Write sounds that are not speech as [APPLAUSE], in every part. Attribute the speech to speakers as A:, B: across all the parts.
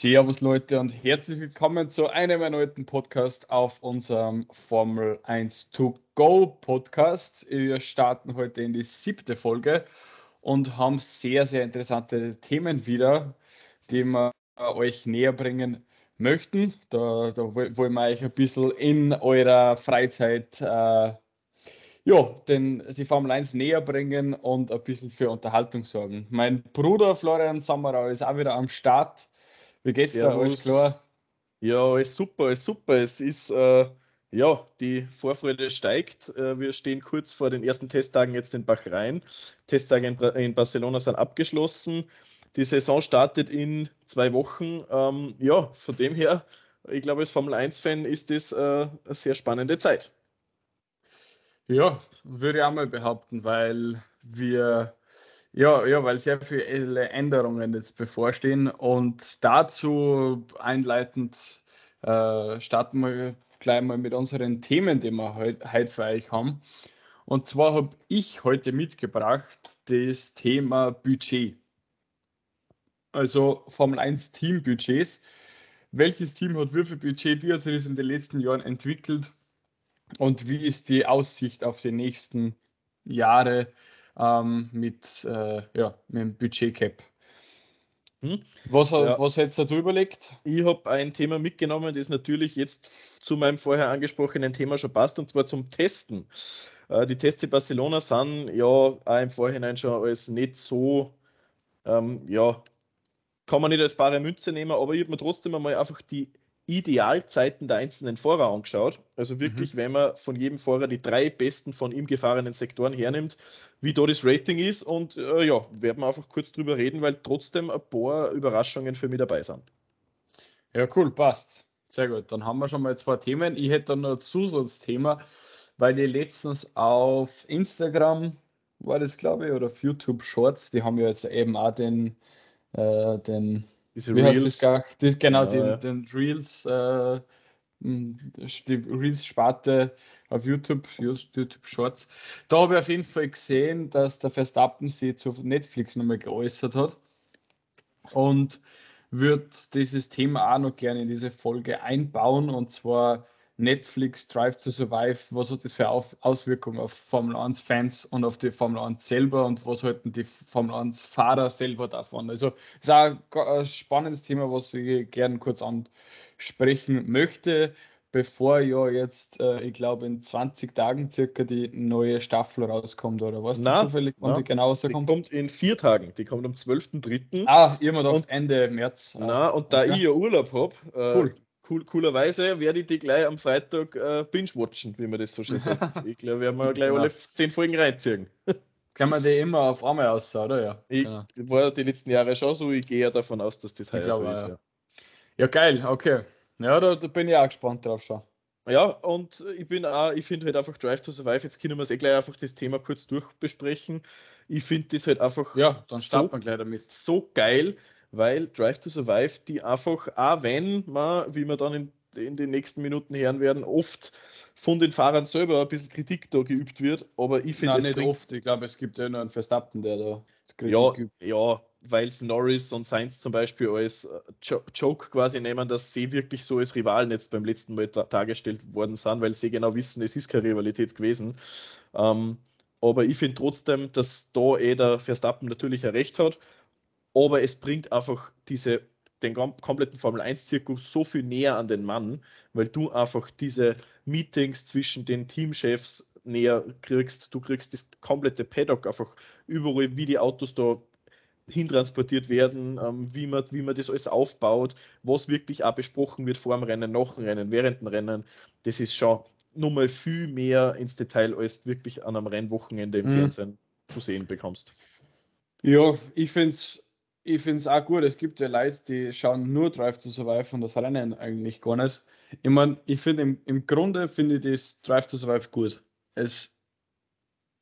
A: Servus Leute und herzlich willkommen zu einem erneuten Podcast auf unserem Formel 1 to Go Podcast. Wir starten heute in die siebte Folge und haben sehr, sehr interessante Themen wieder, die wir euch näher bringen möchten. Da, da wollen wir euch ein bisschen in eurer Freizeit äh, ja, den, die Formel 1 näher bringen und ein bisschen für Unterhaltung sorgen. Mein Bruder Florian Sammerau ist auch wieder am Start. Wie geht's da? Alles klar?
B: Ja, alles super, alles super. Es ist, äh, ja, die Vorfreude steigt. Äh, wir stehen kurz vor den ersten Testtagen jetzt in Bahrain. Testtage in, in, Barcelona sind abgeschlossen. Die Saison startet in zwei Wochen. Ähm, ja, von dem her, ich glaube, als Formel 1-Fan ist das äh, eine sehr spannende Zeit.
A: Ja, würde ich auch mal behaupten, weil wir ja, ja, weil sehr viele Änderungen jetzt bevorstehen. Und dazu einleitend äh, starten wir gleich mal mit unseren Themen, die wir heute, heute für euch haben. Und zwar habe ich heute mitgebracht das Thema Budget. Also Formel 1 Teambudgets. Welches Team hat wie viel Budget, wie hat sich das in den letzten Jahren entwickelt und wie ist die Aussicht auf die nächsten Jahre? Ähm, mit, äh, ja, mit dem Budget-Cap. Hm? Was, ja. was hättest du überlegt?
B: Ich habe ein Thema mitgenommen, das natürlich jetzt zu meinem vorher angesprochenen Thema schon passt, und zwar zum Testen. Äh, die Tests in Barcelona sind ja auch im Vorhinein schon als nicht so, ähm, ja, kann man nicht als bare Münze nehmen, aber ich habe mir trotzdem einmal einfach die Idealzeiten der einzelnen Fahrer angeschaut. Also wirklich, mhm. wenn man von jedem Fahrer die drei besten von ihm gefahrenen Sektoren hernimmt, wie da das Rating ist. Und äh, ja, werden wir einfach kurz drüber reden, weil trotzdem ein paar Überraschungen für mich dabei sind.
A: Ja, cool, passt. Sehr gut. Dann haben wir schon mal zwei Themen. Ich hätte noch ein Zusatzthema, weil ich letztens auf Instagram war das, glaube ich, oder auf YouTube Shorts, die haben ja jetzt eben auch den, äh, den
B: diese Wie Reels. heißt das gar?
A: Das, genau, ja, den, den Reels, äh, die Reels-Sparte auf YouTube, YouTube Shorts. Da habe ich auf jeden Fall gesehen, dass der Verstappen sich zu Netflix nochmal geäußert hat und wird dieses Thema auch noch gerne in diese Folge einbauen und zwar Netflix Drive to Survive, was hat das für Auswirkungen auf Formel 1 Fans und auf die Formel 1 selber und was halten die Formel 1 Fahrer selber davon? Also, das ist auch ein spannendes Thema, was ich gerne kurz ansprechen möchte, bevor ja jetzt, äh, ich glaube, in 20 Tagen circa die neue Staffel rauskommt, oder was?
B: Na, zufällig, wann die genau rauskommt? Die kommt in vier Tagen, die kommt am 12.03.
A: Ah, immer noch Ende März.
B: Na, und da okay. ich ja Urlaub habe, äh, cool cool, coolerweise werde ich die gleich am Freitag äh, binge-watchen, wie man das so schön sagt. [LAUGHS] ich glaube, wir werden gleich alle zehn Folgen reinziehen. [LAUGHS]
A: Kann man die immer auf einmal aus, oder? Ja.
B: Ich genau. war die letzten Jahre schon so, ich gehe ja davon aus, dass das heuer so ist.
A: Ja. ja. geil, okay. Ja, da, da, bin ich auch gespannt drauf schon.
B: Ja, und ich bin auch, ich finde halt einfach Drive to Survive, jetzt können wir es eh gleich einfach das Thema kurz durchbesprechen. Ich finde das halt einfach
A: ja, dann so, wir gleich damit.
B: so geil, weil Drive to Survive, die einfach, auch wenn man, wie wir dann in, in den nächsten Minuten hören werden, oft von den Fahrern selber ein bisschen Kritik da geübt wird, aber ich finde
A: es nicht oft. Ich glaube, es gibt ja nur einen Verstappen, der da
B: Kritik ja, übt. Ja, weil es Norris und Sainz zum Beispiel als äh, Joke quasi nehmen, dass sie wirklich so als Rivalen jetzt beim letzten Mal dargestellt worden sind, weil sie genau wissen, es ist keine Rivalität gewesen. Ähm, aber ich finde trotzdem, dass da eh der Verstappen natürlich ein Recht hat aber es bringt einfach diese, den kompletten Formel 1-Zirkus so viel näher an den Mann, weil du einfach diese Meetings zwischen den Teamchefs näher kriegst. Du kriegst das komplette Paddock einfach überall, wie die Autos da hintransportiert werden, ähm, wie, man, wie man das alles aufbaut, was wirklich auch besprochen wird vor dem Rennen, nach dem Rennen, während dem Rennen. Das ist schon nochmal viel mehr ins Detail, als wirklich an einem Rennwochenende im mhm. Fernsehen zu sehen bekommst.
A: Ja, ich finde es ich finde es auch gut. Es gibt ja Leute, die schauen nur Drive to Survive und das Rennen eigentlich gar nicht. Ich meine, ich finde im, im Grunde finde ich das Drive to Survive gut. Es,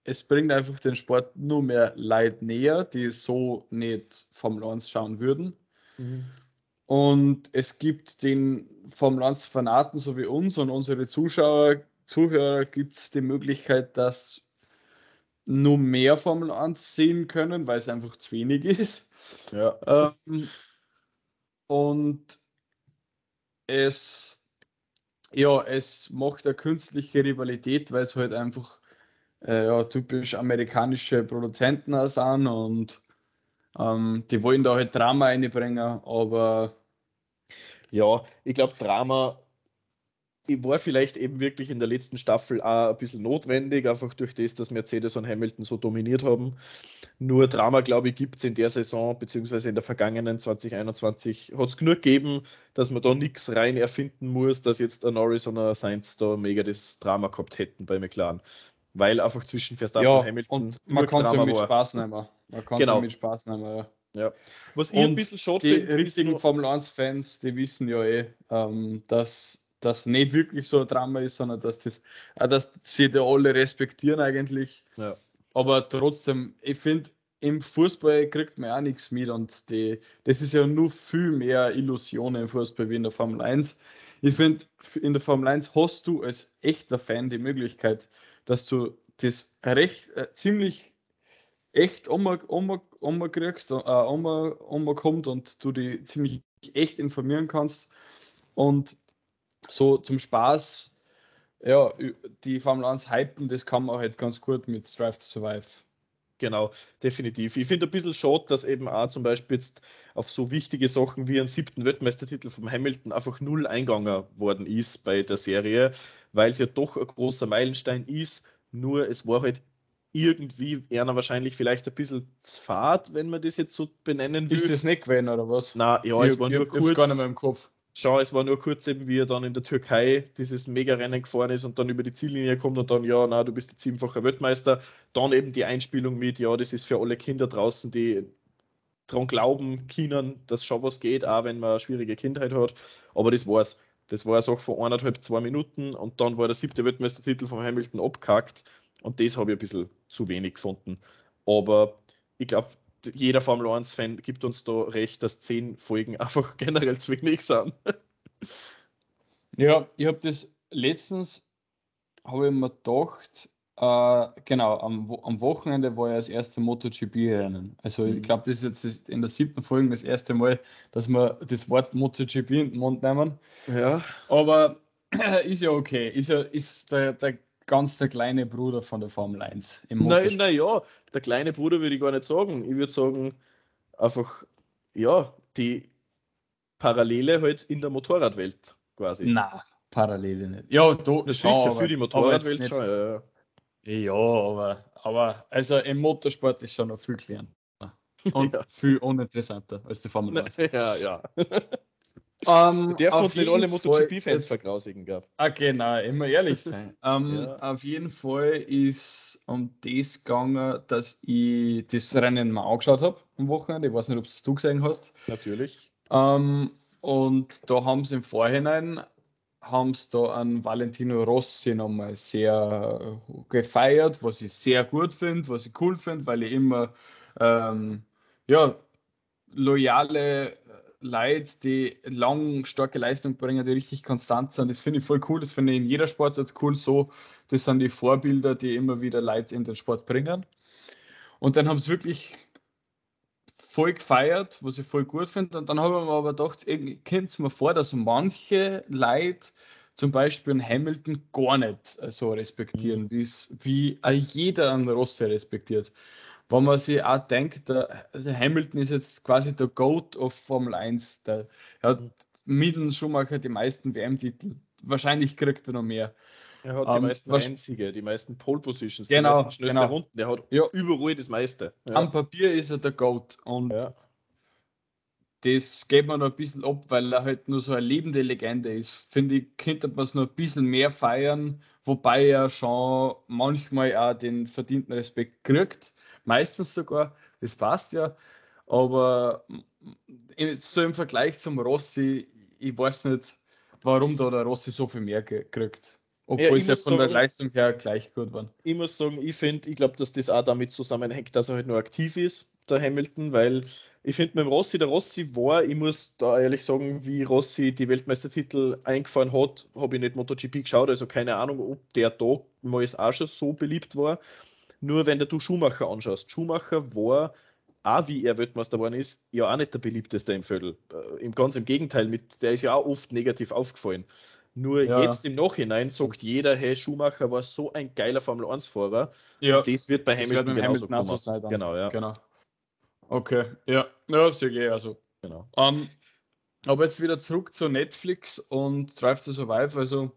A: es bringt einfach den Sport nur mehr Leute näher, die so nicht Formel 1 schauen würden. Mhm. Und es gibt den Formel 1 Fanaten, so wie uns und unsere Zuschauer, Zuhörer, gibt es die Möglichkeit, dass nur mehr Formel 1 sehen können, weil es einfach zu wenig ist. Ja. Ähm, und es, ja, es macht eine künstliche Rivalität, weil es halt einfach äh, ja, typisch amerikanische Produzenten sind und ähm, die wollen da halt Drama reinbringen, aber
B: ja, ich glaube, Drama war vielleicht eben wirklich in der letzten Staffel auch ein bisschen notwendig, einfach durch das, dass Mercedes und Hamilton so dominiert haben. Nur Drama, glaube ich, gibt es in der Saison, beziehungsweise in der vergangenen 2021, hat es genug gegeben, dass man da nichts rein erfinden muss, dass jetzt ein Norris und ein Sainz da mega das Drama gehabt hätten bei McLaren. Weil einfach zwischen Verstappen
A: ja,
B: und Hamilton.
A: Und man kann es ja mit Spaß nehmen. Man kann
B: genau.
A: mit Spaß nehmen, ja.
B: Ja.
A: Was ich ein bisschen schade Die find, richtigen Formel 1-Fans, die wissen ja eh, ähm, dass das nicht wirklich so ein Drama ist, sondern dass das, auch dass sie da alle respektieren eigentlich.
B: Ja.
A: Aber trotzdem, ich finde, im Fußball kriegt man auch nichts mit und die, das ist ja nur viel mehr Illusionen im Fußball wie in der Formel 1. Ich finde, in der Formel 1 hast du als echter Fan die Möglichkeit, dass du das recht äh, ziemlich echt umkriegst, äh, um, umkommt und du die ziemlich echt informieren kannst. Und so zum Spaß, ja, die Formel 1 hypen, das kann man halt ganz gut mit Strive to Survive.
B: Genau, definitiv. Ich finde ein bisschen schade, dass eben auch zum Beispiel jetzt auf so wichtige Sachen wie einen siebten Weltmeistertitel vom Hamilton einfach null eingegangen worden ist bei der Serie, weil es ja doch ein großer Meilenstein ist. Nur es war halt irgendwie einer wahrscheinlich vielleicht ein bisschen fad, wenn man das jetzt so benennen
A: will. Ist das nicht gewesen oder was?
B: Na, ja, ich, es war
A: ich,
B: nur kurz.
A: gar nicht mehr im Kopf.
B: Schau, es war nur kurz eben, wie er dann in der Türkei dieses Mega-Rennen gefahren ist und dann über die Ziellinie kommt und dann, ja, na, du bist jetzt siebenfacher Weltmeister. Dann eben die Einspielung mit, ja, das ist für alle Kinder draußen, die daran glauben können, dass schon was geht, auch wenn man eine schwierige Kindheit hat. Aber das war's. Das war eine Sache von eineinhalb, zwei Minuten und dann war der siebte Weltmeistertitel von Hamilton abgehackt und das habe ich ein bisschen zu wenig gefunden. Aber ich glaube, jeder Formel 1-Fan gibt uns da recht, dass zehn Folgen [LAUGHS] einfach generell zu wenig sind.
A: ja, ich habe das letztens, habe ich mir gedacht, äh, genau, am, am, Wochenende war ja das erste MotoGP-Rennen. Also mhm. ich glaube, das ist jetzt in der siebten Folge das erste Mal, dass wir das Wort MotoGP in den Mund nehmen.
B: Ja.
A: Aber [CLEARS THROAT] ist ja okay. Ist ja ist der, der ganz der kleine Bruder von der Formel 1
B: im Nein, naja, der kleine Bruder würde ich gar nicht sagen. Ich würde sagen, einfach, ja, die Parallele halt in der Motorradwelt quasi.
A: Na, Parallele nicht. Ja,
B: da, Na, sicher, aber, für die Motorradwelt schon, ja, ja.
A: Ja, aber, aber also im Motorsport ist schon noch viel kleiner. [LAUGHS] Und ja. viel uninteressanter als die Formel 1. [LAUGHS]
B: Ja, ja.
A: Um,
B: Der von den alle MotoGP-Fans vergrausigen gab.
A: Okay, nein, immer ehrlich [LAUGHS] sein. um, ja. Auf jeden Fall ist um das gegangen, dass ich das Rennen mal angeschaut habe am Wochenende. Ich weiß nicht, ob es du gesehen hast.
B: Natürlich.
A: Um, und da haben sie im Vorhinein haben sie da an Valentino Rossi nochmal sehr gefeiert, was ich sehr gut finde, was ich cool finde, weil ich immer ähm, ja, loyale Leute, die lang starke Leistung bringen, die richtig konstant sind. Das finde ich voll cool. Das finde ich in jeder Sportart cool so. Das sind die Vorbilder, die immer wieder Leute in den Sport bringen. Und dann haben sie wirklich voll gefeiert, was ich voll gut finde. Und dann habe ich mir aber gedacht, kennt es mir vor, dass manche Leute zum Beispiel einen Hamilton gar nicht so respektieren, wie jeder einen Rossi respektiert wenn man sich auch denkt, der, der, Hamilton ist jetzt quasi der Goat of Formel 1. Der, er hat mit dem Schumacher die meisten WM-Titel. Wahrscheinlich kriegt er noch mehr.
B: Er hat die um, ähm, meisten Einzige, die meisten Pole Positions,
A: genau,
B: die meisten schnellsten genau. Runden. Der hat ja. überall das meiste.
A: Ja. Am Papier ist er der Goat. Und ja. das geht man noch ein bisschen ab, weil er halt nur so eine lebende Legende ist. Finde ich, könnte man es noch ein bisschen mehr feiern, wobei er schon manchmal auch den verdienten Respekt kriegt meistens sogar, das passt ja. Aber so im Vergleich zum Rossi, ich weiß nicht, warum da der Rossi so viel mehr kriegt. Obwohl ja, es ja von sagen, der Leistung her gleich gut war.
B: Ich muss sagen, ich finde, ich glaube, dass das auch damit zusammenhängt, dass er halt nur aktiv ist, der Hamilton, weil ich finde mit dem Rossi, der Rossi war, ich muss da ehrlich sagen, wie Rossi die Weltmeistertitel eingefahren hat, habe ich nicht MotoGP geschaut, also keine Ahnung, ob der da mal auch schon so beliebt war. Nur wenn du Schumacher anschaust, Schumacher war auch wie er Weltmeister geworden ist, ja auch nicht der beliebteste im Viertel. Äh, Im ganz im Gegenteil, mit, der ist ja auch oft negativ aufgefallen. Nur ja. jetzt im Nachhinein sagt jeder, hey, Schumacher war so ein geiler Formel 1-Fahrer.
A: Ja.
B: Das wird bei Hamilton
A: wird genauso, Hamilton sein.
B: Genau, ja.
A: Genau. Okay, ja, ja, sehr geil. Also.
B: Genau.
A: Um, ähm, aber jetzt wieder zurück zu Netflix und Drive to Survive. Also,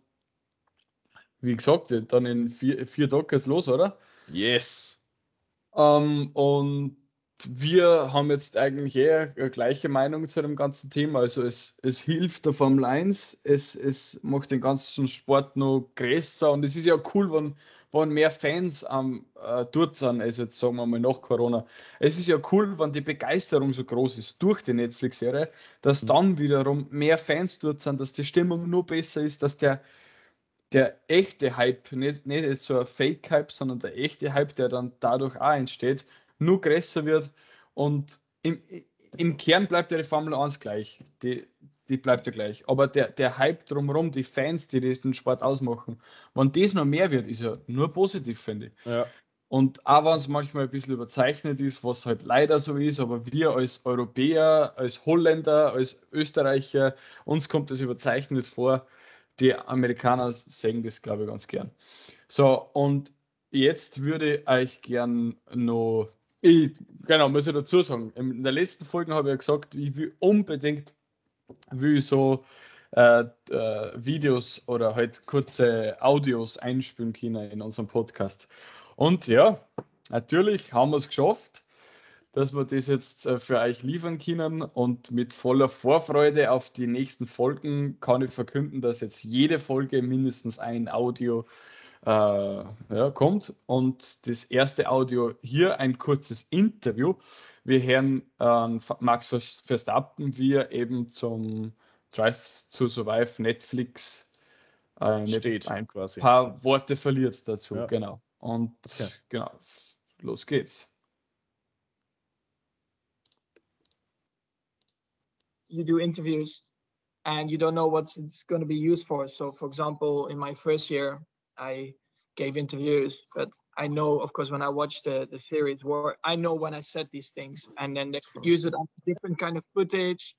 A: wie gesagt, dann in vier, vier Tagen geht's los, oder?
B: Yes.
A: Um, ähm, und wir haben jetzt eigentlich eher gleiche Meinung zu dem ganzen Thema. Also es, es hilft der Formel 1, es, es macht den ganzen Sport noch größer und es ist ja cool, wenn, wenn mehr Fans am äh, dort sind, also jetzt sagen wir mal nach Corona. Es ist ja cool, wenn die Begeisterung so groß ist durch die Netflix-Serie, dass mhm. dann wiederum mehr Fans dort sind, dass die Stimmung nur besser ist, dass der, der echte Hype, nicht, nicht jetzt so ein Fake-Hype, sondern der echte Hype, der dann dadurch auch entsteht, nur größer wird und im, im Kern bleibt ja die Formel 1 gleich. Die, die bleibt ja gleich. Aber der, der Hype drumherum, die Fans, die den Sport ausmachen, wenn das noch mehr wird, ist ja nur positiv, finde ich.
B: Ja.
A: Und auch wenn es manchmal ein bisschen überzeichnet ist, was halt leider so ist, aber wir als Europäer, als Holländer, als Österreicher, uns kommt das überzeichnet vor. Die Amerikaner sehen das, glaube ich, ganz gern. So, und jetzt würde ich euch gern noch ich, genau, muss ich dazu sagen. In der letzten Folge habe ich ja gesagt, ich will unbedingt will so äh, äh, Videos oder halt kurze Audios einspielen können in unserem Podcast. Und ja, natürlich haben wir es geschafft, dass wir das jetzt äh, für euch liefern können. Und mit voller Vorfreude auf die nächsten Folgen kann ich verkünden, dass jetzt jede Folge mindestens ein Audio äh, ja, kommt. Und das erste Audio hier ein kurzes Interview. Wir hören äh, Max Verstappen, wie er eben zum Drive to Survive Netflix
B: äh, Steht,
A: ein quasi. paar Worte verliert dazu. Ja. Genau. Und
B: okay.
A: genau, los geht's.
C: You do interviews and you don't know what it's going to be used for. So, for example, in my first year, I gave interviews, but I know, of course, when I watch the, the series, where I know when I said these things, and then they use it on different kind of footage.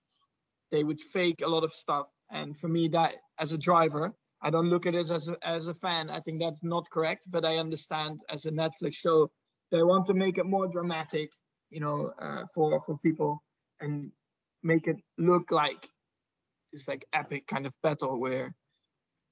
C: They would fake a lot of stuff, and for me, that as a driver, I don't look at it as a, as a fan. I think that's not correct, but I understand as a Netflix show, they want to make it more dramatic, you know, uh, for for people and make it look like this like epic kind of battle where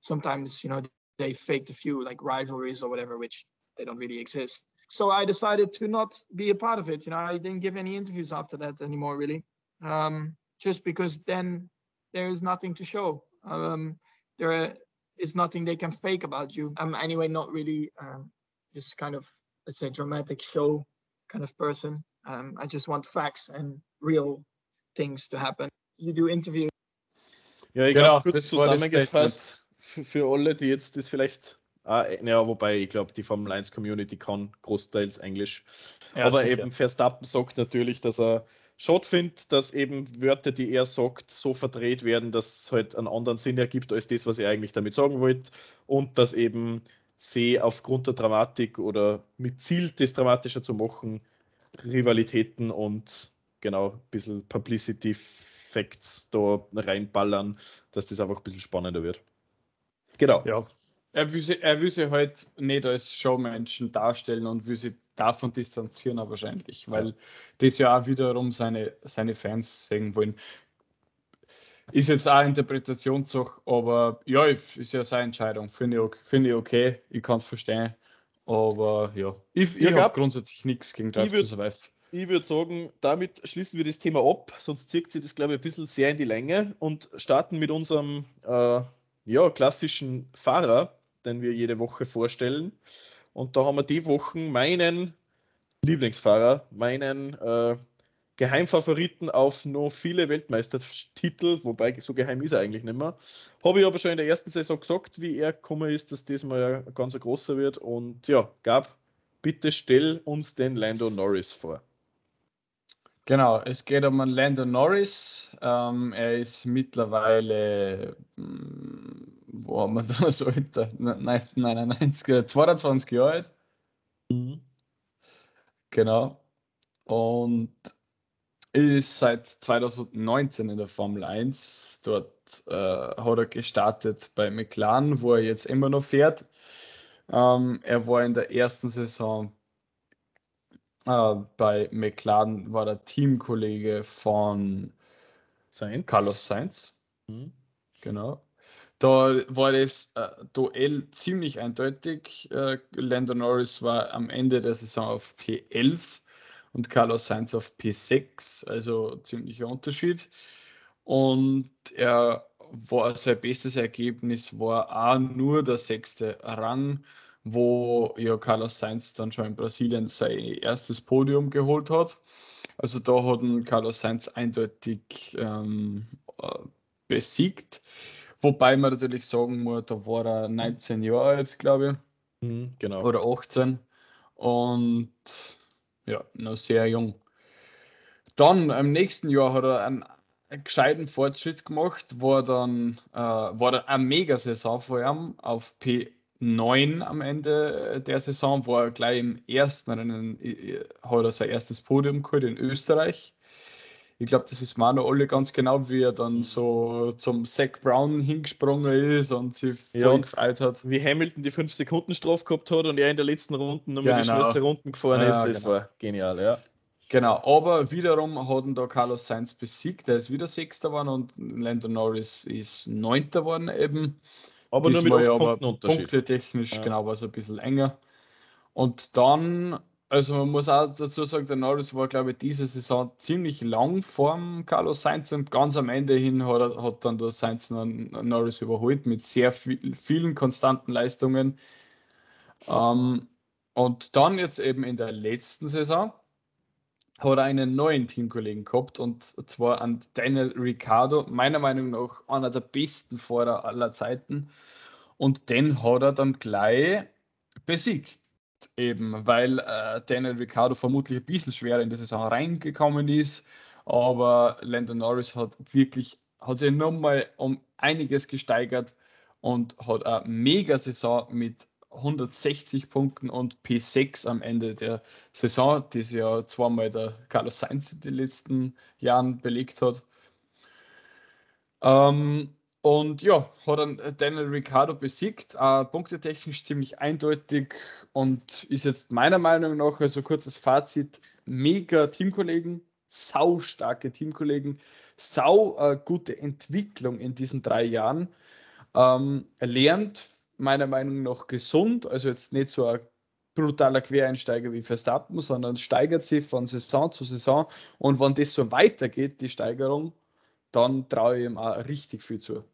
C: sometimes you know they faked a few like rivalries or whatever, which they don't really exist. So I decided to not be a part of it. You know, I didn't give any interviews after that anymore, really, um, just because then there is nothing to show. Um, there is nothing they can fake about you. I'm anyway not really um, just kind of let's say dramatic show kind of person. Um, I just want facts and real things to happen. You do interviews.
B: Ja, ich genau, glaube, kurz zusammengefasst, für alle, die jetzt das vielleicht. Ah, ja, wobei ich glaube, die Formel 1 Community kann großteils Englisch. Ja, Aber sicher. eben Verstappen sagt natürlich, dass er schade findet, dass eben Wörter, die er sagt, so verdreht werden, dass es halt einen anderen Sinn ergibt als das, was er eigentlich damit sagen wollte. Und dass eben sie aufgrund der Dramatik oder mit Ziel, das dramatischer zu machen, Rivalitäten und genau ein bisschen Publicity Facts da reinballern, dass das einfach ein bisschen spannender wird.
A: Genau. Ja. Er will, sie, er will sich halt nicht als Showmenschen darstellen und will sich davon distanzieren, wahrscheinlich, weil das ja auch wiederum seine, seine Fans sehen wollen. Ist jetzt auch Interpretationssache, aber ja, ist ja seine Entscheidung. Finde ich, find ich okay, ich kann es verstehen. Aber ja, ich, ich, ich habe grundsätzlich nichts gegen Drive to Survive.
B: Ich würde sagen, damit schließen wir das Thema ab, sonst zieht sich das, glaube ich, ein bisschen sehr in die Länge und starten mit unserem äh, ja, klassischen Fahrer, den wir jede Woche vorstellen. Und da haben wir die Wochen meinen Lieblingsfahrer, meinen äh, Geheimfavoriten auf noch viele Weltmeistertitel, wobei so geheim ist er eigentlich nicht mehr. Habe ich aber schon in der ersten Saison gesagt, wie er gekommen ist, dass diesmal ja ganz großer wird. Und ja, Gab, bitte stell uns den Lando Norris vor.
A: Genau, es geht um einen Lando Norris. Ähm, er ist mittlerweile, mh, hm, wo haben wir [LAUGHS] da so Alter? 1999, 22 Jahre alt. Mhm. Genau. und ist seit 2019 in der Formel 1. Dort äh, hat er gestartet bei McLaren, wo er jetzt immer noch fährt. Ähm, er war in der ersten Saison äh, bei McLaren, war der Teamkollege von Sainz. Carlos Sainz. Mhm. Genau. Da war das äh, Duell ziemlich eindeutig. Äh, Lando Norris war am Ende der Saison auf P11 und Carlos Sainz auf P6, also ziemlicher Unterschied. Und er war sein bestes Ergebnis war auch nur der sechste Rang, wo ja Carlos Sainz dann schon in Brasilien sein erstes Podium geholt hat. Also da hat ihn Carlos Sainz eindeutig ähm, äh, besiegt. Wobei man natürlich sagen muss, da war er 19 Jahre alt, glaube ich. Mhm, genau. Oder 18. Und ja, noch sehr jung. Dann im nächsten Jahr hat er einen, einen gescheiten Fortschritt gemacht, war dann äh, war dann eine Mega-Saison vor ihm auf P9 am Ende der Saison, war er gleich im ersten Rennen, äh, hat er sein erstes Podium geholt in Österreich ich glaube, das wissen wir alle ganz genau, wie er dann so zum Zach Brown hingesprungen ist und sich
B: ja, gefreut hat. Wie Hamilton die 5-Sekunden-Strafe gehabt hat und er in der letzten Runde nochmal genau. die schnellste Runden gefahren ja, ist. Das genau. war genial, ja.
A: Genau, aber wiederum hat ihn da Carlos Sainz besiegt. Der ist wieder Sechster geworden und Lando Norris ist Neunter geworden eben.
B: Aber Diesmal nur mit acht Punkten Unterschied.
A: Punkte technisch, ja. genau, war es ein bisschen enger. Und dann also man muss auch dazu sagen, der Norris war, glaube ich, diese Saison ziemlich lang vorm Carlos Sainz und ganz am Ende hin hat, hat dann der Sainz Norris überholt mit sehr viel, vielen konstanten Leistungen. Ähm, und dann jetzt eben in der letzten Saison hat er einen neuen Teamkollegen gehabt und zwar an Daniel Ricciardo, meiner Meinung nach einer der besten Fahrer aller Zeiten. Und den hat er dann gleich besiegt eben, weil äh, Daniel Ricciardo vermutlich ein bisschen schwerer in die Saison reingekommen ist, aber Landon Norris hat wirklich, hat sich nochmal um einiges gesteigert und hat eine Mega-Saison mit 160 Punkten und P6 am Ende der Saison, die ja zweimal der Carlos Sainz in den letzten Jahren belegt hat. Ähm, und ja, hat dann Daniel Ricciardo besiegt, äh, punktetechnisch ziemlich eindeutig und ist jetzt meiner Meinung nach, also kurzes Fazit, mega Teamkollegen, sau starke Teamkollegen, sau äh, gute Entwicklung in diesen drei Jahren. Ähm, er lernt meiner Meinung nach gesund, also jetzt nicht so ein brutaler Quereinsteiger wie Verstappen, sondern steigert sich von Saison zu Saison und wenn das so weitergeht, die Steigerung, dann traue ich ihm auch richtig viel zu.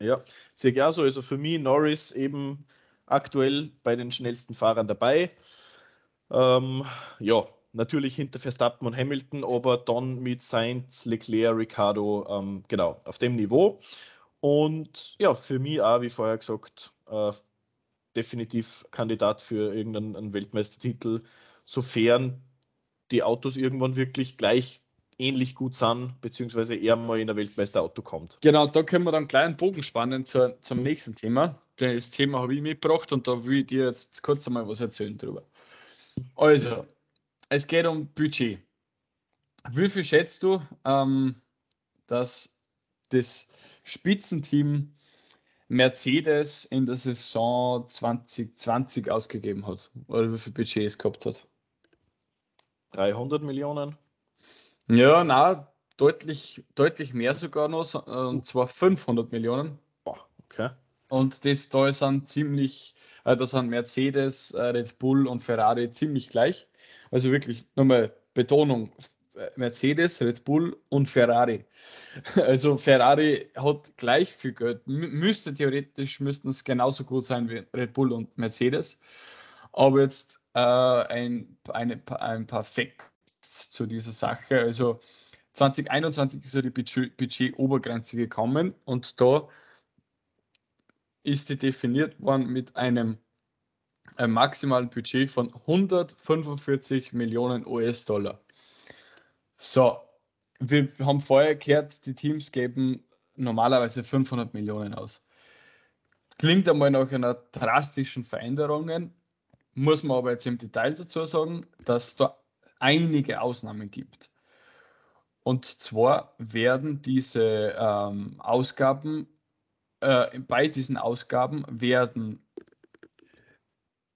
B: Ja, sehr gerne so. Also für mich Norris eben aktuell bei den schnellsten Fahrern dabei. Ähm, ja, natürlich hinter Verstappen und Hamilton, aber dann mit Sainz, Leclerc, Ricardo, ähm, genau, auf dem Niveau. Und ja, für mich auch, wie vorher gesagt, äh, definitiv Kandidat für irgendeinen Weltmeistertitel, sofern die Autos irgendwann wirklich gleich ähnlich gut sind, beziehungsweise er mal in der Weltmeisterauto kommt.
A: Genau, da können wir dann gleich einen Bogen spannen zur, zum nächsten Thema. Das Thema habe ich mitgebracht und da will ich dir jetzt kurz einmal was erzählen drüber. Also, es geht um Budget. Wie viel schätzt du, ähm, dass das Spitzenteam Mercedes in der Saison 2020 ausgegeben hat? Oder wie viel Budget es gehabt hat?
B: 300 Millionen?
A: Ja, na, deutlich, deutlich mehr sogar noch, und zwar 500 Millionen.
B: Boah, okay.
A: Und das da sind ziemlich, äh, da sind Mercedes, äh, Red Bull und Ferrari ziemlich gleich. Also wirklich, nochmal Betonung, Mercedes, Red Bull und Ferrari. [LAUGHS] Also Ferrari hat gleich viel Geld. müsste theoretisch müssten es genauso gut sein wie Red Bull und Mercedes. Aber jetzt äh, ein, eine, ein paar Facts zu dieser Sache. Also 2021 ist ja die Budget-Obergrenze gekommen und da ist die definiert worden mit einem, einem maximalen Budget von 145 Millionen US-Dollar. So, wir haben vorher gehört, die Teams geben normalerweise 500 Millionen aus. Klingt einmal nach einer drastischen Veränderung, muss man aber jetzt im Detail dazu sagen, dass da einige Ausnahmen gibt. Und zwar werden diese ähm, Ausgaben, äh, bei diesen Ausgaben werden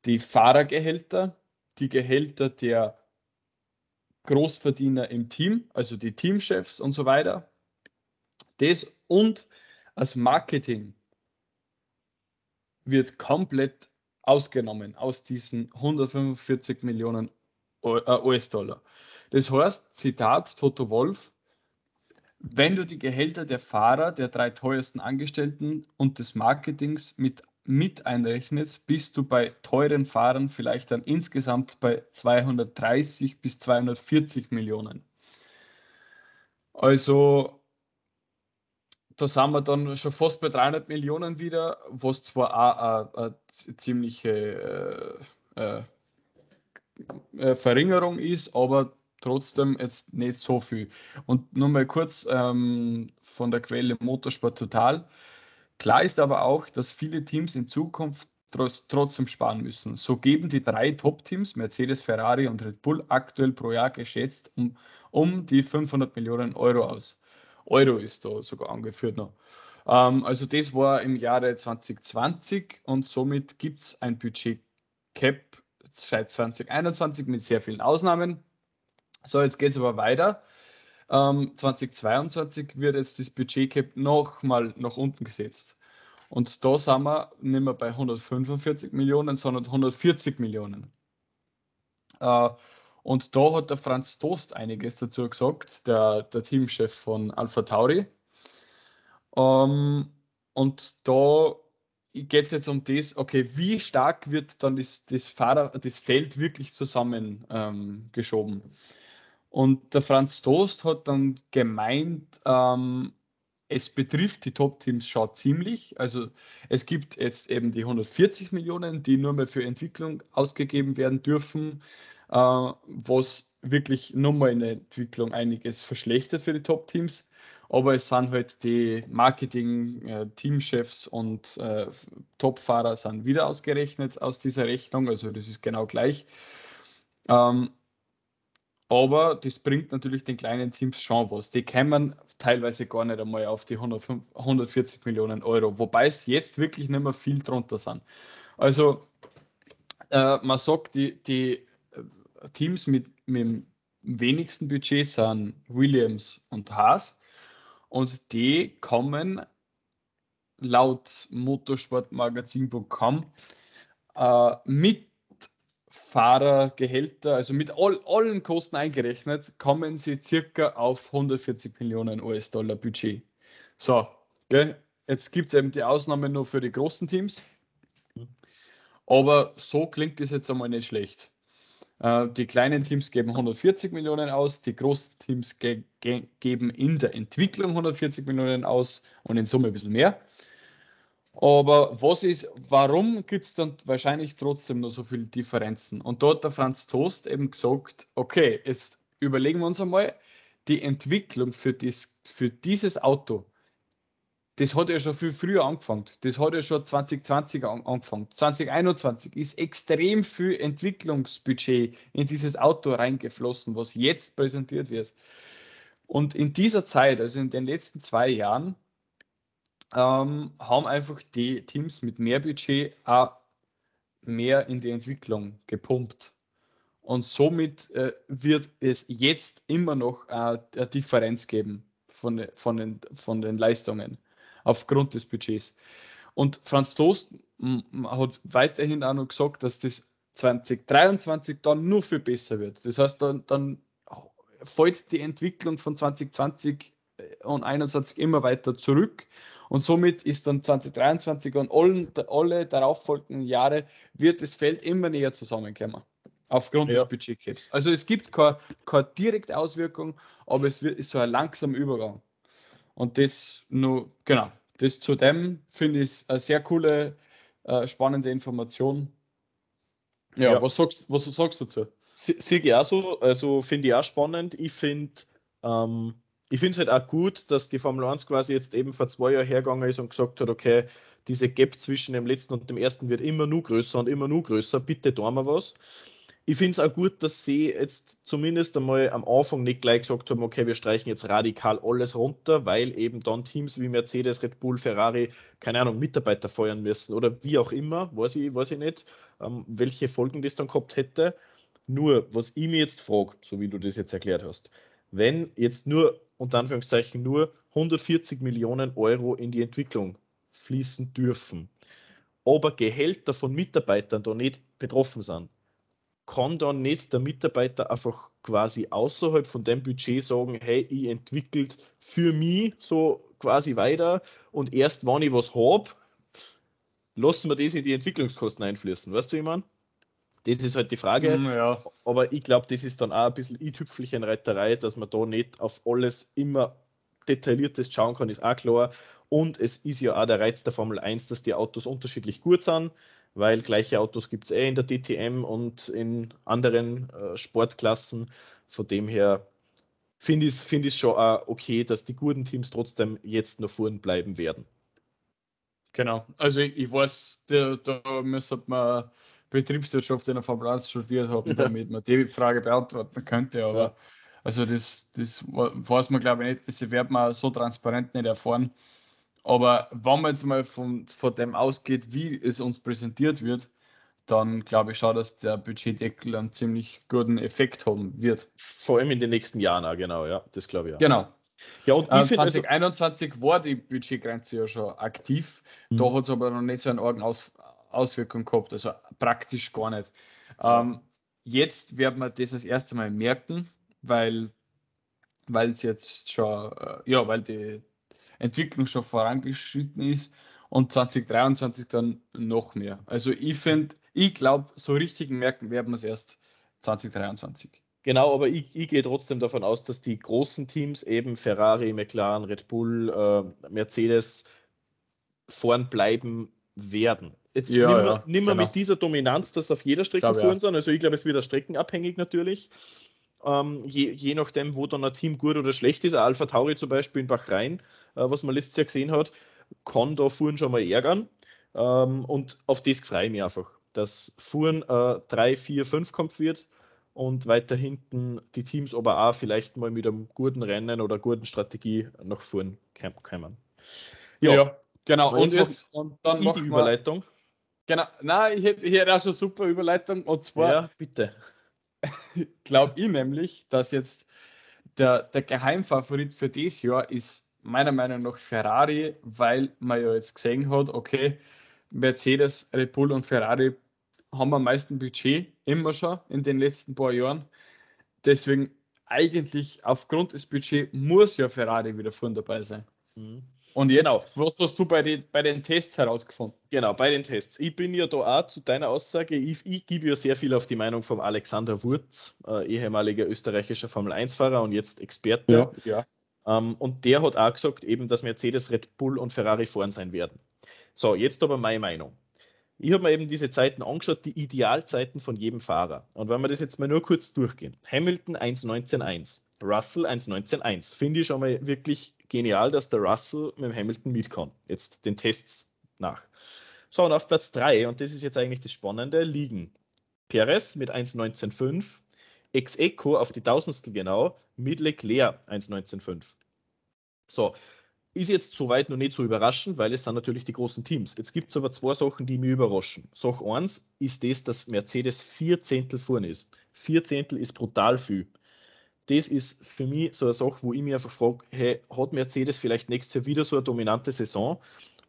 A: die Fahrergehälter, die Gehälter der Großverdiener im Team, also die Teamchefs und so weiter, das und als Marketing wird komplett ausgenommen aus diesen 145 Millionen US-Dollar. Das heißt, Zitat Toto Wolf, wenn du die Gehälter der Fahrer, der drei teuersten Angestellten und des Marketings mit, mit einrechnest, bist du bei teuren Fahrern vielleicht dann insgesamt bei 230 bis 240 Millionen. Also da sind wir dann schon fast bei 300 Millionen wieder, was zwar auch eine, eine ziemliche äh, äh, äh, Verringerung ist, aber trotzdem jetzt nicht so viel. Und nur mal kurz ähm, von der Quelle Motorsport Total. Klar ist aber auch, dass viele Teams in Zukunft trotzdem sparen müssen. So geben die drei Top-Teams, Mercedes, Ferrari und Red Bull, aktuell pro Jahr geschätzt um, um die 500 Millionen Euro aus. Euro ist da sogar angeführt noch. Ähm, also das war im Jahre 2020 und somit gibt es ein Budget Cap seit 2021 mit sehr vielen Ausnahmen. So, jetzt geht es aber weiter. Ähm, 2022 wird jetzt das Budget Cap nochmal nach unten gesetzt. Und da sind wir nicht mehr bei 145 Millionen, sondern 140 Millionen. Äh, und da hat der Franz Toast einiges dazu gesagt, der, der Teamchef von Alpha Tauri. Ähm, und da geht es jetzt um das, okay, wie stark wird dann das, das, Fahrer, das Feld wirklich zusammengeschoben? Ähm, und der Franz Toast hat dann gemeint, ähm, es betrifft die Top-Teams schon ziemlich. Also es gibt jetzt eben die 140 Millionen, die nur mehr für Entwicklung ausgegeben werden dürfen, äh, was wirklich nur mal in der Entwicklung einiges verschlechtert für die Top-Teams. Aber es sind halt die Marketing, äh, und äh, Topfahrer sind wieder ausgerechnet aus dieser Rechnung. Also das ist genau gleich. Ähm, aber das bringt natürlich den kleinen Teams schon was. Die kämen teilweise gar nicht einmal auf die 105, 140 Millionen Euro, wobei es jetzt wirklich nicht mehr viel drunter sind. Also äh, man sagt, die, die äh, Teams mit, mit dem wenigsten Budget sind Williams und Haas und die kommen laut motorsportmagazin.com äh, mit Fahrergehälter, also mit all, allen Kosten eingerechnet, kommen sie circa auf 140 Millionen US-Dollar Budget. So, gell? jetzt gibt es eben die Ausnahme nur für die großen Teams. Aber so klingt es jetzt einmal nicht schlecht. Äh, die kleinen Teams geben 140 Millionen aus, die großen Teams ge ge geben in der Entwicklung 140 Millionen aus und in Summe ein bisschen mehr. Aber was ist, warum gibt es dann wahrscheinlich trotzdem noch so viele Differenzen? Und dort hat der Franz Toast eben gesagt, okay, jetzt überlegen wir uns einmal, die Entwicklung für, dies, für dieses Auto, das hat ja schon viel früher angefangen. Das hat ja schon 2020 angefangen. 2021 ist extrem viel Entwicklungsbudget in dieses Auto reingeflossen, was jetzt präsentiert wird. Und in dieser Zeit, also in den letzten zwei Jahren, ähm, haben einfach die Teams mit mehr Budget auch mehr in die Entwicklung gepumpt. Und somit äh, wird es jetzt immer noch äh, eine Differenz geben von, von, den, von den Leistungen aufgrund des Budgets. Und Franz Toast hat weiterhin auch noch gesagt, dass das 2023 dann nur viel besser wird. Das heißt, dann, dann fällt die Entwicklung von 2020 und 2021 immer weiter zurück und somit ist dann 2023 und allen, alle darauffolgenden Jahre wird das Feld immer näher zusammenkommen. Aufgrund ja. des Budgetcaps. Also es gibt keine, keine direkte Auswirkung, aber es wird, ist so ein langsamer Übergang. Und das nur, genau, das zu dem finde ich eine sehr coole, äh, spannende Information. Ja, ja, Was, sagst, was sagst du dazu?
B: Sehe ich auch so, also finde ich auch spannend. Ich finde, ähm, ich finde es halt auch gut, dass die Formel 1 quasi jetzt eben vor zwei Jahren hergegangen ist und gesagt hat, okay, diese Gap zwischen dem letzten und dem ersten wird immer nur größer und immer nur größer, bitte tun wir was. ich finde es auch gut, dass sie jetzt zumindest einmal am Anfang nicht gleich gesagt haben, okay, wir streichen jetzt radikal alles runter, weil eben dann Teams wie Mercedes, Red Bull, Ferrari, keine Ahnung, Mitarbeiter feuern müssen oder wie auch immer, weiß ich, weiß ich nicht, ähm, welche Folgen das dann gehabt hätte. Nur, was ich mir jetzt frage, so wie du das jetzt erklärt hast, wenn jetzt nur, unter Anführungszeichen, nur 140 Millionen Euro in die Entwicklung fließen dürfen, aber Gehälter von Mitarbeitern da nicht betroffen sind, kann dann nicht der Mitarbeiter einfach quasi außerhalb von dem Budget sagen, hey, ich entwickelt für mich so quasi weiter und erst wenn ich was habe, lassen wir das in die Entwicklungskosten einfließen. Weißt du, wie ich meine? Das ist halt die Frage.
A: Mm, ja.
B: Aber ich glaube, das ist dann auch ein bisschen i-Tüpfelchen Reiterei, dass man da nicht auf alles immer detailliertes schauen kann, ist auch klar. Und es ist ja auch der Reiz der Formel 1, dass die Autos unterschiedlich gut sind weil gleiche Autos gibt es eh in der DTM und in anderen äh, Sportklassen. Von dem her finde ich es find schon auch okay, dass die guten Teams trotzdem jetzt noch vorn bleiben werden.
A: Genau, also ich, ich weiß, da, da müsste man Betriebswirtschaft in der 1 studiert haben, damit man die Frage beantworten könnte, aber ja. also das, das weiß man glaube ich nicht, das wird man so transparent nicht erfahren. Aber wenn man jetzt mal von, von dem ausgeht, wie es uns präsentiert wird, dann glaube ich schon, dass der Budgetdeckel einen ziemlich guten Effekt haben wird.
B: Vor allem in den nächsten Jahren, auch, genau, ja, das glaube ich auch.
A: Genau. Ja, und äh, 2021 also, war die Budgetgrenze ja schon aktiv, mhm. da hat es aber noch nicht so eine argen Aus, Auswirkung gehabt, also praktisch gar nicht. Ähm, jetzt werden wir das das erste Mal merken, weil weil es jetzt schon, äh, ja, weil die, Entwicklung schon vorangeschritten ist und 2023 dann noch mehr. Also ich finde, ich glaube, so richtig merken werden wir es erst 2023.
B: Genau, aber ich, ich, gehe trotzdem davon aus, dass die großen Teams, eben Ferrari, McLaren, Red Bull, äh, Mercedes, vorn bleiben werden. Jetzt ja, nimm, ja, nimm genau. mit dieser Dominanz, dass auf jeder Strecke fahren ja. sind. Also ich glaube, es wird wieder streckenabhängig natürlich. Ähm, je, je nachdem, wo dann ein Team gut oder schlecht ist. Alpha Tauri zum Beispiel in Bahrain, äh, was man letztes Jahr gesehen hat, kann da Fuhren schon mal ärgern. Ähm, und auf das freue ich mich einfach, dass Fuhren äh, 3, 4, 5 Kampf wird und weiter hinten die Teams aber auch vielleicht mal mit einem guten Rennen oder guten Strategie nach vorn kommen.
A: Ja, ja genau.
B: Und, jetzt, und dann die Überleitung.
A: Genau, nein, ich hätte, hätte auch schon super Überleitung und zwar. Ja,
B: bitte [LAUGHS]
A: glaube ich nämlich, dass jetzt der, der Geheimfavorit für dieses Jahr ist meiner Meinung nach Ferrari, weil man ja jetzt gesehen hat, okay, Mercedes, Red Bull und Ferrari haben am meisten Budget, immer schon in den letzten paar Jahren. Deswegen eigentlich aufgrund des Budgets muss ja Ferrari wieder vorne dabei sein. Mhm. Und jetzt, genau. was hast du bei den, bei den Tests herausgefunden?
B: Genau, bei den Tests. Ich bin ja da auch zu deiner Aussage. Ich, ich gebe ja sehr viel auf die Meinung von Alexander Wurz, äh, ehemaliger österreichischer Formel-1-Fahrer und jetzt Experte.
A: Ja, ja.
B: Ähm, und der hat auch gesagt, eben, dass Mercedes, Red Bull und Ferrari vorn sein werden. So, jetzt aber meine Meinung. Ich habe mir eben diese Zeiten angeschaut, die Idealzeiten von jedem Fahrer. Und wenn wir das jetzt mal nur kurz durchgehen. Hamilton 1.19.1, Russell 1.19.1. Finde ich schon mal wirklich genial, dass der Russell mit dem Hamilton mitkommt. Jetzt den Tests nach. So, und auf Platz 3, und das ist jetzt eigentlich das Spannende, liegen Perez mit 1,195, Ex-Eco auf die Tausendstel genau, mit Leclerc 1,195. So, ist jetzt soweit noch nicht so überraschend, weil es sind natürlich die großen Teams. Jetzt gibt es aber zwei Sachen, die mich überraschen. Sache 1 ist das, dass Mercedes vier Zehntel vorne ist. Vier Zehntel ist brutal viel das ist für mich so eine Sache, wo ich mich einfach frage, hey, hat Mercedes vielleicht nächstes Jahr wieder so eine dominante Saison?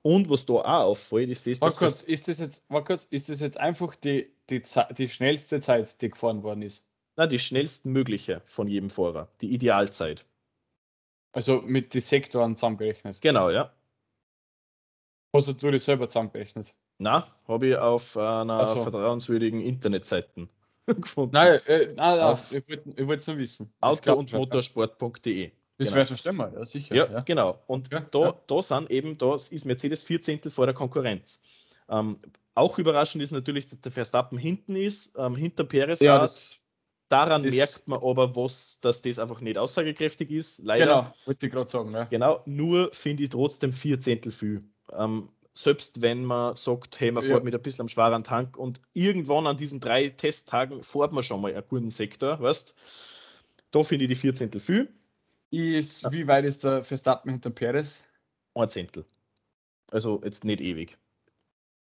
B: Und was da auch auffällt, ist das,
A: dass. Kurz, ist, das jetzt, kurz, ist das jetzt einfach die, die, die schnellste Zeit, die gefahren worden ist?
B: Nein, die schnellstmögliche von jedem Fahrer, die Idealzeit.
A: Also mit den Sektoren zusammengerechnet.
B: Genau, ja.
A: Hast du das selber zusammengerechnet?
B: Na, habe ich auf einer so. vertrauenswürdigen Internetseite [LAUGHS]
A: gefunden. Nein, äh, nein, nein ich wollte es nur wissen.
B: Auto- und motorsport.de.
A: Das genau. wäre schon stimmer, ja, sicher.
B: Ja, ja. genau. Und ja, da, ja. da sind eben, da ist Mercedes vier Zehntel vor der Konkurrenz. Ähm, auch überraschend ist natürlich, dass der Verstappen hinten ist, ähm, hinter Perez.
A: Ja, das,
B: Daran das, merkt man aber, was, dass das einfach nicht aussagekräftig ist. Leider.
A: Genau, wollte ich gerade sagen. Ja.
B: Genau, nur finde ich trotzdem vier Zehntel viel. Ähm, selbst wenn man sagt, hey, man
A: Ja.
B: fährt mit ein bisschen am schweren Tank und irgendwann an diesen drei Testtagen fährt man schon mal einen guten Sektor, weißt Da finde ich die 14. viel,
A: Ist, Wie weit ist der Verstappen hinter Perez?
B: ein Zehntel. Also jetzt nicht ewig.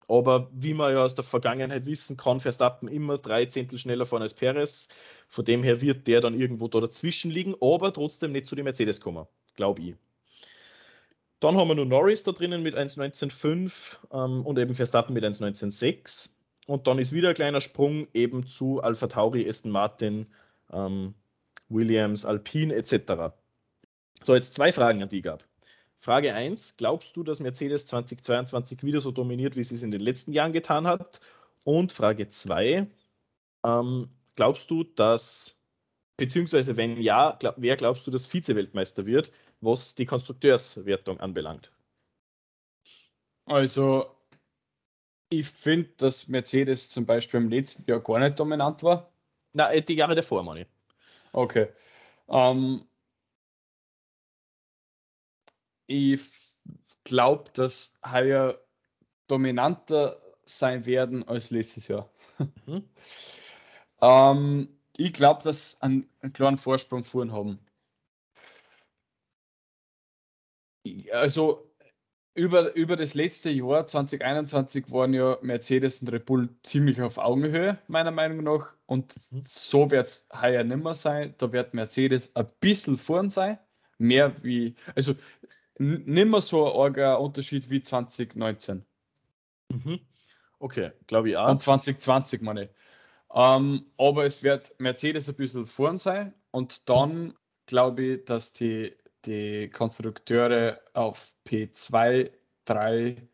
B: Aber wie wir ja aus der Vergangenheit wissen, kann Verstappen immer drei Zehntel schneller fahren als Perez. Von dem her wird der dann irgendwo da dazwischen liegen, aber trotzdem nicht zu den Mercedes kommen, glaube ich. Dann haben wir nur Norris da drinnen mit 1,19,5 ähm, und eben Verstappen mit 1,19,6. Und dann ist wieder ein kleiner Sprung eben zu Alpha Tauri, Aston Martin, ähm, Williams, Alpine etc. So, jetzt zwei Fragen an die gab. Frage 1, glaubst du, dass Mercedes 2022 wieder so dominiert, wie sie es in den letzten Jahren getan hat? Und Frage 2, ähm, glaubst du, dass, beziehungsweise wenn ja, glaub, wer glaubst du, dass Vize-Weltmeister wird, was die Konstrukteurswertung anbelangt?
A: Also, ich finde, dass Mercedes zum Beispiel im letzten Jahr gar nicht dominant war.
B: Na, äh, die Jahre davor, meine ich.
A: Okay. Ähm, ich glaube, dass heuer dominanter sein werden als letztes Jahr.
B: Mhm. [LAUGHS]
A: ähm, ich glaube, dass einen, einen kleinen Vorsprung vorn haben. Ich- Also über, über das letzte Jahr 2021 waren ja Mercedes und Red Bull ziemlich auf Augenhöhe, meiner Meinung nach. Und so wird es heuer nicht mehr sein. Da wird Mercedes ein bisschen vorn sein. Mehr wie, also n- nicht mehr so ein arger Unterschied wie 2019
B: Mhm. Okay, glaube ich auch.
A: und 2020, meine ich. Ähm, aber es wird Mercedes ein bisschen vorn sein und dann glaube ich, dass die, die Konstrukteure auf P2, 3,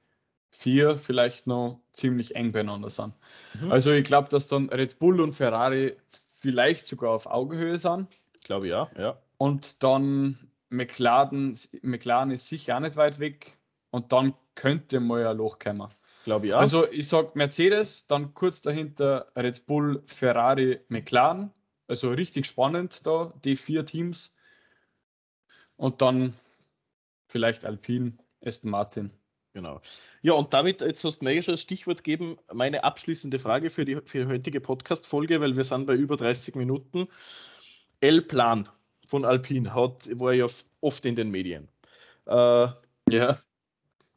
A: 4 vielleicht noch ziemlich eng beieinander sind.
B: Mhm.
A: Also ich glaube, dass dann Red Bull und Ferrari vielleicht sogar auf Augenhöhe sind
B: Glaube ich auch, ja.
A: und dann McLaren, McLaren ist sicher auch nicht weit weg und dann könnte mal ein Loch kommen.
B: Glaube ich auch.
A: Also ich sage Mercedes, dann kurz dahinter Red Bull, Ferrari, McLaren. Also richtig spannend da, die vier Teams. Und dann vielleicht Alpine, Aston Martin.
B: Genau. Ja, und damit, jetzt hast du mir eh schon das Stichwort gegeben, meine abschließende Frage für die, für die heutige Podcast-Folge, weil wir sind bei über 30 Minuten. L-Plan von Alpine hat, war ja oft in den Medien. Äh,
A: Ja.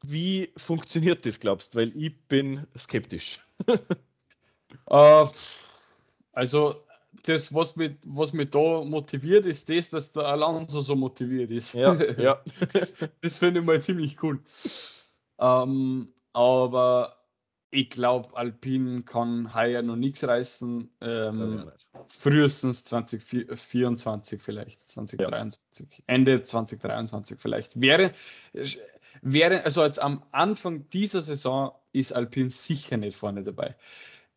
B: wie funktioniert das, glaubst du? Weil ich bin skeptisch. [LAUGHS]
A: Äh, also das, was mich, was mich da motiviert, ist das, dass der Alonso so motiviert ist.
B: Ja, [LAUGHS] ja.
A: das, das finde ich mal ziemlich cool. Ähm, aber ich glaube, Alpine kann heuer noch nichts reißen. Ähm, frühestens 2024 vielleicht, 2023. Ende 2023 vielleicht. Wäre, wäre, also jetzt am Anfang dieser Saison ist Alpine sicher nicht vorne dabei.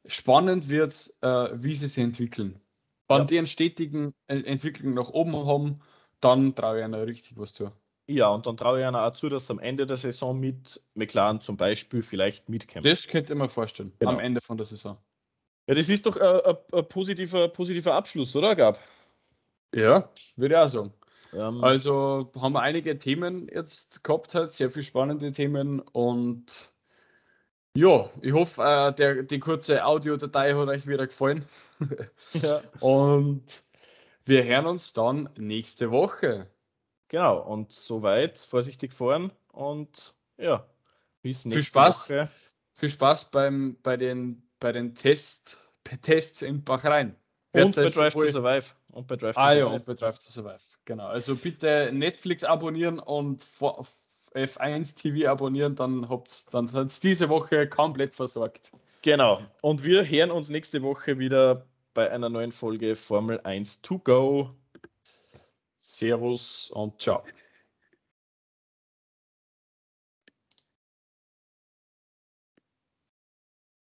A: Spannend wird es, äh, wie sie sich entwickeln. Wenn
B: Ja.
A: die einen stetigen äh, Entwicklung nach oben haben, dann traue ich ihnen richtig was zu.
B: Ja, und dann traue ich einer auch zu, dass am Ende der Saison mit McLaren zum Beispiel vielleicht mitkämpft.
A: Das könnte ich mir vorstellen,
B: Genau.
A: am Ende von der Saison.
B: Ja, das ist doch äh, ein, ein positiver, positiver Abschluss, oder, Gab?
A: Ja, würde ich auch sagen.
B: Ähm,
A: Also haben wir einige Themen jetzt gehabt, halt, sehr viele spannende Themen und ja, ich hoffe, äh, der, die kurze Audiodatei hat euch wieder gefallen [LAUGHS]
B: ja.
A: und wir hören uns dann nächste Woche.
B: Genau, und soweit vorsichtig fahren und ja, bis nächste
A: Spaß.
B: Woche.
A: Viel Spaß beim, bei den, bei den Test, Tests in Bachrhein.
B: Und bei Drive to Survive. Und bei Drive to
A: Ah ja,
B: Survive.
A: und bei Drive to Survive. Genau. Also bitte Netflix abonnieren und F- F1 TV abonnieren, dann habt dann hat's diese Woche komplett versorgt.
B: Genau. Und wir hören uns nächste Woche wieder bei einer neuen Folge Formel 1 to go.
A: Servus und ciao.